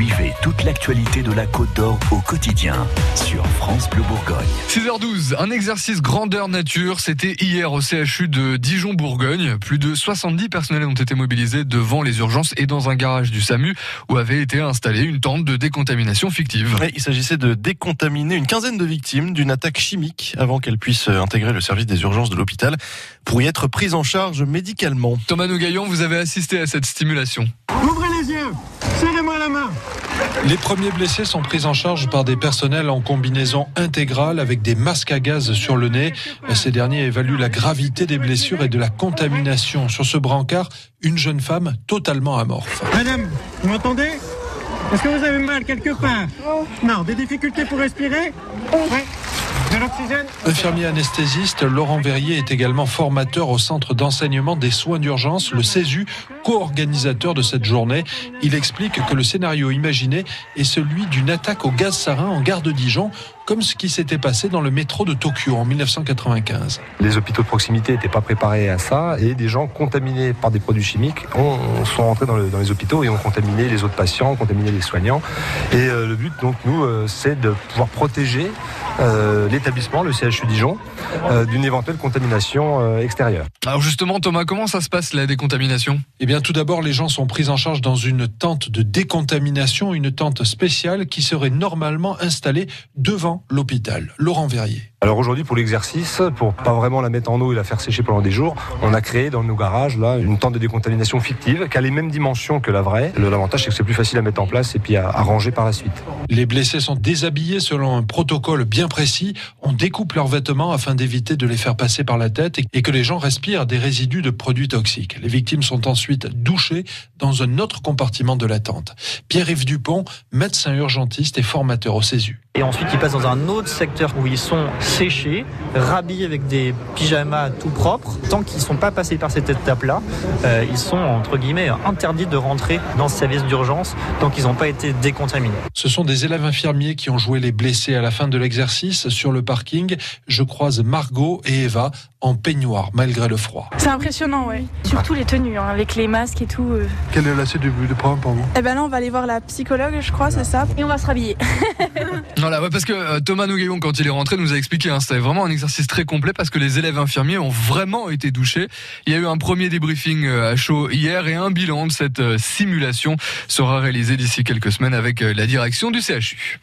Suivez toute l'actualité de la Côte d'Or au quotidien sur France Bleu Bourgogne. 6h12, un exercice grandeur nature, c'était hier au CHU de Dijon-Bourgogne. Plus de 70 personnels ont été mobilisés devant les urgences et dans un garage du SAMU où avait été installée une tente de décontamination fictive. Il s'agissait de décontaminer une quinzaine de victimes d'une attaque chimique avant qu'elles puissent intégrer le service des urgences de l'hôpital pour y être prises en charge médicalement. Thomas Nougaillon, vous avez assisté à cette stimulation. Serrez-moi la main Les premiers blessés sont pris en charge par des personnels en combinaison intégrale avec des masques à gaz sur le nez. Ces derniers évaluent la gravité des blessures et de la contamination. Sur ce brancard, une jeune femme totalement amorphe. Madame, vous m'entendez? Est-ce que vous avez mal quelque part? Non. Des difficultés pour respirer? Oui. De l'oxygène? Infirmier anesthésiste, Laurent Verrier est également formateur au centre d'enseignement des soins d'urgence, le CESU, co-organisateur de cette journée. Il explique que le scénario imaginé est celui d'une attaque au gaz sarin en gare de Dijon, comme ce qui s'était passé dans le métro de Tokyo en 1995. Les hôpitaux de proximité n'étaient pas préparés à ça et des gens contaminés par des produits chimiques ont, sont rentrés dans, le, dans, les hôpitaux et ont contaminé les autres patients, contaminé les soignants. Et euh, le but, donc, nous, euh, c'est de pouvoir protéger euh, l'établissement, le CHU Dijon, euh, d'une éventuelle contamination euh, extérieure. Alors justement, Thomas, comment ça se passe la décontamination? Eh bien, tout d'abord, les gens sont pris en charge dans une tente de décontamination, une tente spéciale qui serait normalement installée devant l'hôpital. Laurent Verrier. Alors aujourd'hui, pour l'exercice, pour pas vraiment la mettre en eau et la faire sécher pendant des jours, on a créé dans nos garages là une tente de décontamination fictive qui a les mêmes dimensions que la vraie. L'avantage, c'est que c'est plus facile à mettre en place et puis à, à ranger par la suite. Les blessés sont déshabillés selon un protocole bien précis. On découpe leurs vêtements afin d'éviter de les faire passer par la tête et que les gens respirent des résidus de produits toxiques. Les victimes sont ensuite douchées dans un autre compartiment de la tente. Pierre-Yves Dupont, médecin urgentiste et formateur au CESU. Et ensuite, ils passent dans un autre secteur où ils sont séchés, rhabillés avec des pyjamas tout propres. Tant qu'ils ne sont pas passés par cette étape-là, euh, ils sont, entre guillemets, interdits de rentrer dans ce service d'urgence tant qu'ils n'ont pas été décontaminés. Ce sont des élèves infirmiers qui ont joué les blessés à la fin de l'exercice. Sur le parking, je croise Margot et Eva en peignoir, malgré le froid. C'est impressionnant, ouais. Surtout les tenues, hein, avec les masques et tout. Euh. Quelle est la suite du, du programme pour vous? Eh ben là, on va aller voir la psychologue, je crois, c'est ça. Et on va se rhabiller. Voilà, ouais, parce que euh, Thomas Nougaillon, quand il est rentré, nous a expliqué, hein, c'était vraiment un exercice très complet parce que les élèves infirmiers ont vraiment été douchés. Il y a eu un premier débriefing euh, à chaud hier et un bilan de cette euh, simulation sera réalisé d'ici quelques semaines avec euh, la direction du CHU.